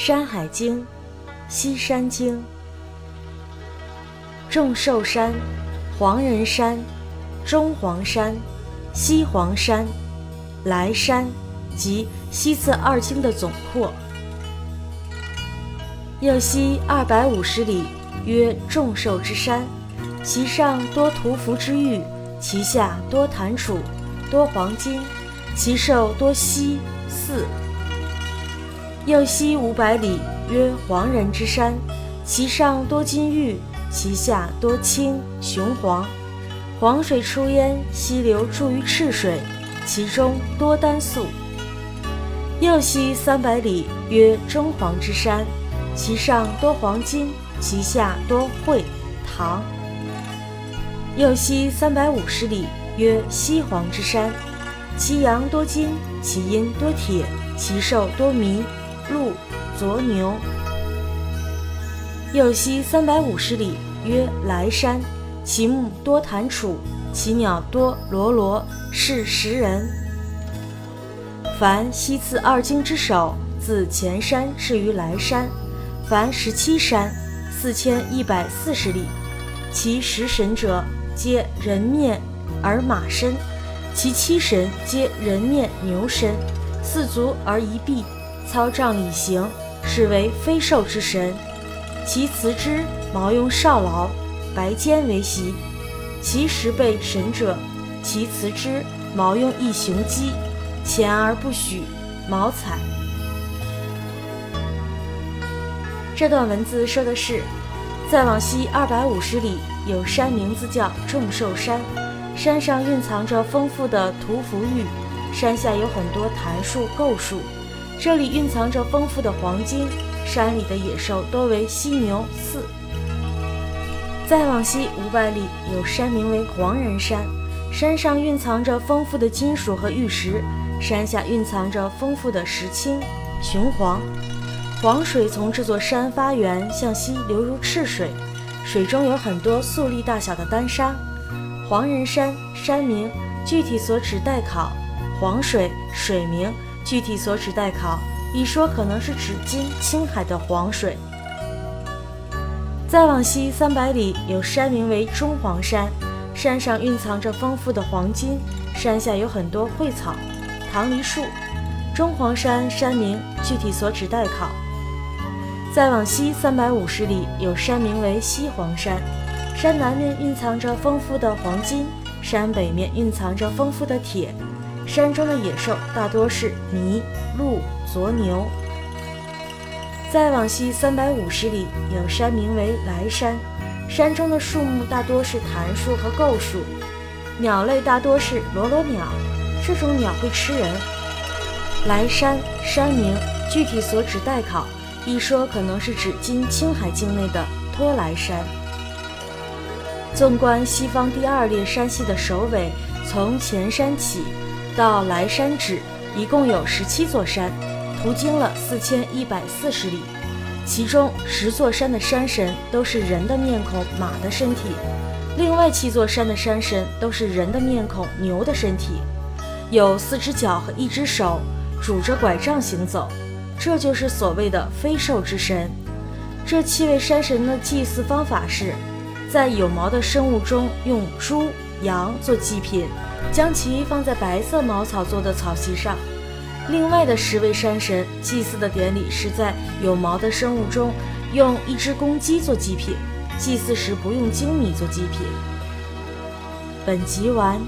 山海经》西山经。众寿山、黄人山、中黄山、西黄山、来山及西次二经的总括。右西二百五十里，曰众寿之山，其上多屠福之玉，其下多檀楚，多黄金，其寿多犀四。右西五百里，曰黄人之山，其上多金玉。其下多青雄黄，黄水出焉，溪流注于赤水，其中多丹素。右西三百里，曰中黄之山，其上多黄金，其下多会糖。右西三百五十里，曰西黄之山，其阳多金，其阴多铁，其兽多麋鹿左牛。右西三百五十里，曰来山，其木多檀楚，其鸟多罗罗，是食人。凡西次二经之首，自前山至于来山，凡十七山，四千一百四十里。其十神者，皆人面而马身；其七神皆人面牛身，四足而一臂，操杖以行，是为飞兽之神。其辞之毛用少劳，白坚为席；其十倍神者，其辞之毛用一雄鸡，前而不许，毛彩。这段文字说的是，再往西二百五十里有山，名字叫众寿山，山上蕴藏着丰富的屠福玉，山下有很多檀树、构树，这里蕴藏着丰富的黄金。山里的野兽多为犀牛四。再往西五百里有山，名为黄人山，山上蕴藏着丰富的金属和玉石，山下蕴藏着丰富的石青雄黄。黄水从这座山发源，向西流入赤水，水中有很多粟粒大小的丹砂。黄人山山名，具体所指待考；黄水水名，具体所指待考。一说可能是指今青海的黄水。再往西三百里有山名为中黄山，山上蕴藏着丰富的黄金，山下有很多蕙草、棠梨树。中黄山山名具体所指待考。再往西三百五十里有山名为西黄山，山南面蕴藏着丰富的黄金，山北面蕴藏着丰富的铁。山中的野兽大多是麋鹿。左牛。再往西三百五十里有山名为莱山，山中的树木大多是檀树和构树，鸟类大多是罗罗鸟，这种鸟会吃人。莱山山名具体所指待考，一说可能是指今青海境内的托莱山。纵观西方第二列山系的首尾，从前山起到莱山止，一共有十七座山。途经了四千一百四十里，其中十座山的山神都是人的面孔、马的身体；另外七座山的山神都是人的面孔、牛的身体，有四只脚和一只手，拄着拐杖行走。这就是所谓的飞兽之神。这七位山神的祭祀方法是，在有毛的生物中用猪、羊做祭品，将其放在白色茅草做的草席上。另外的十位山神祭祀的典礼是在有毛的生物中用一只公鸡做祭品，祭祀时不用精米做祭品。本集完。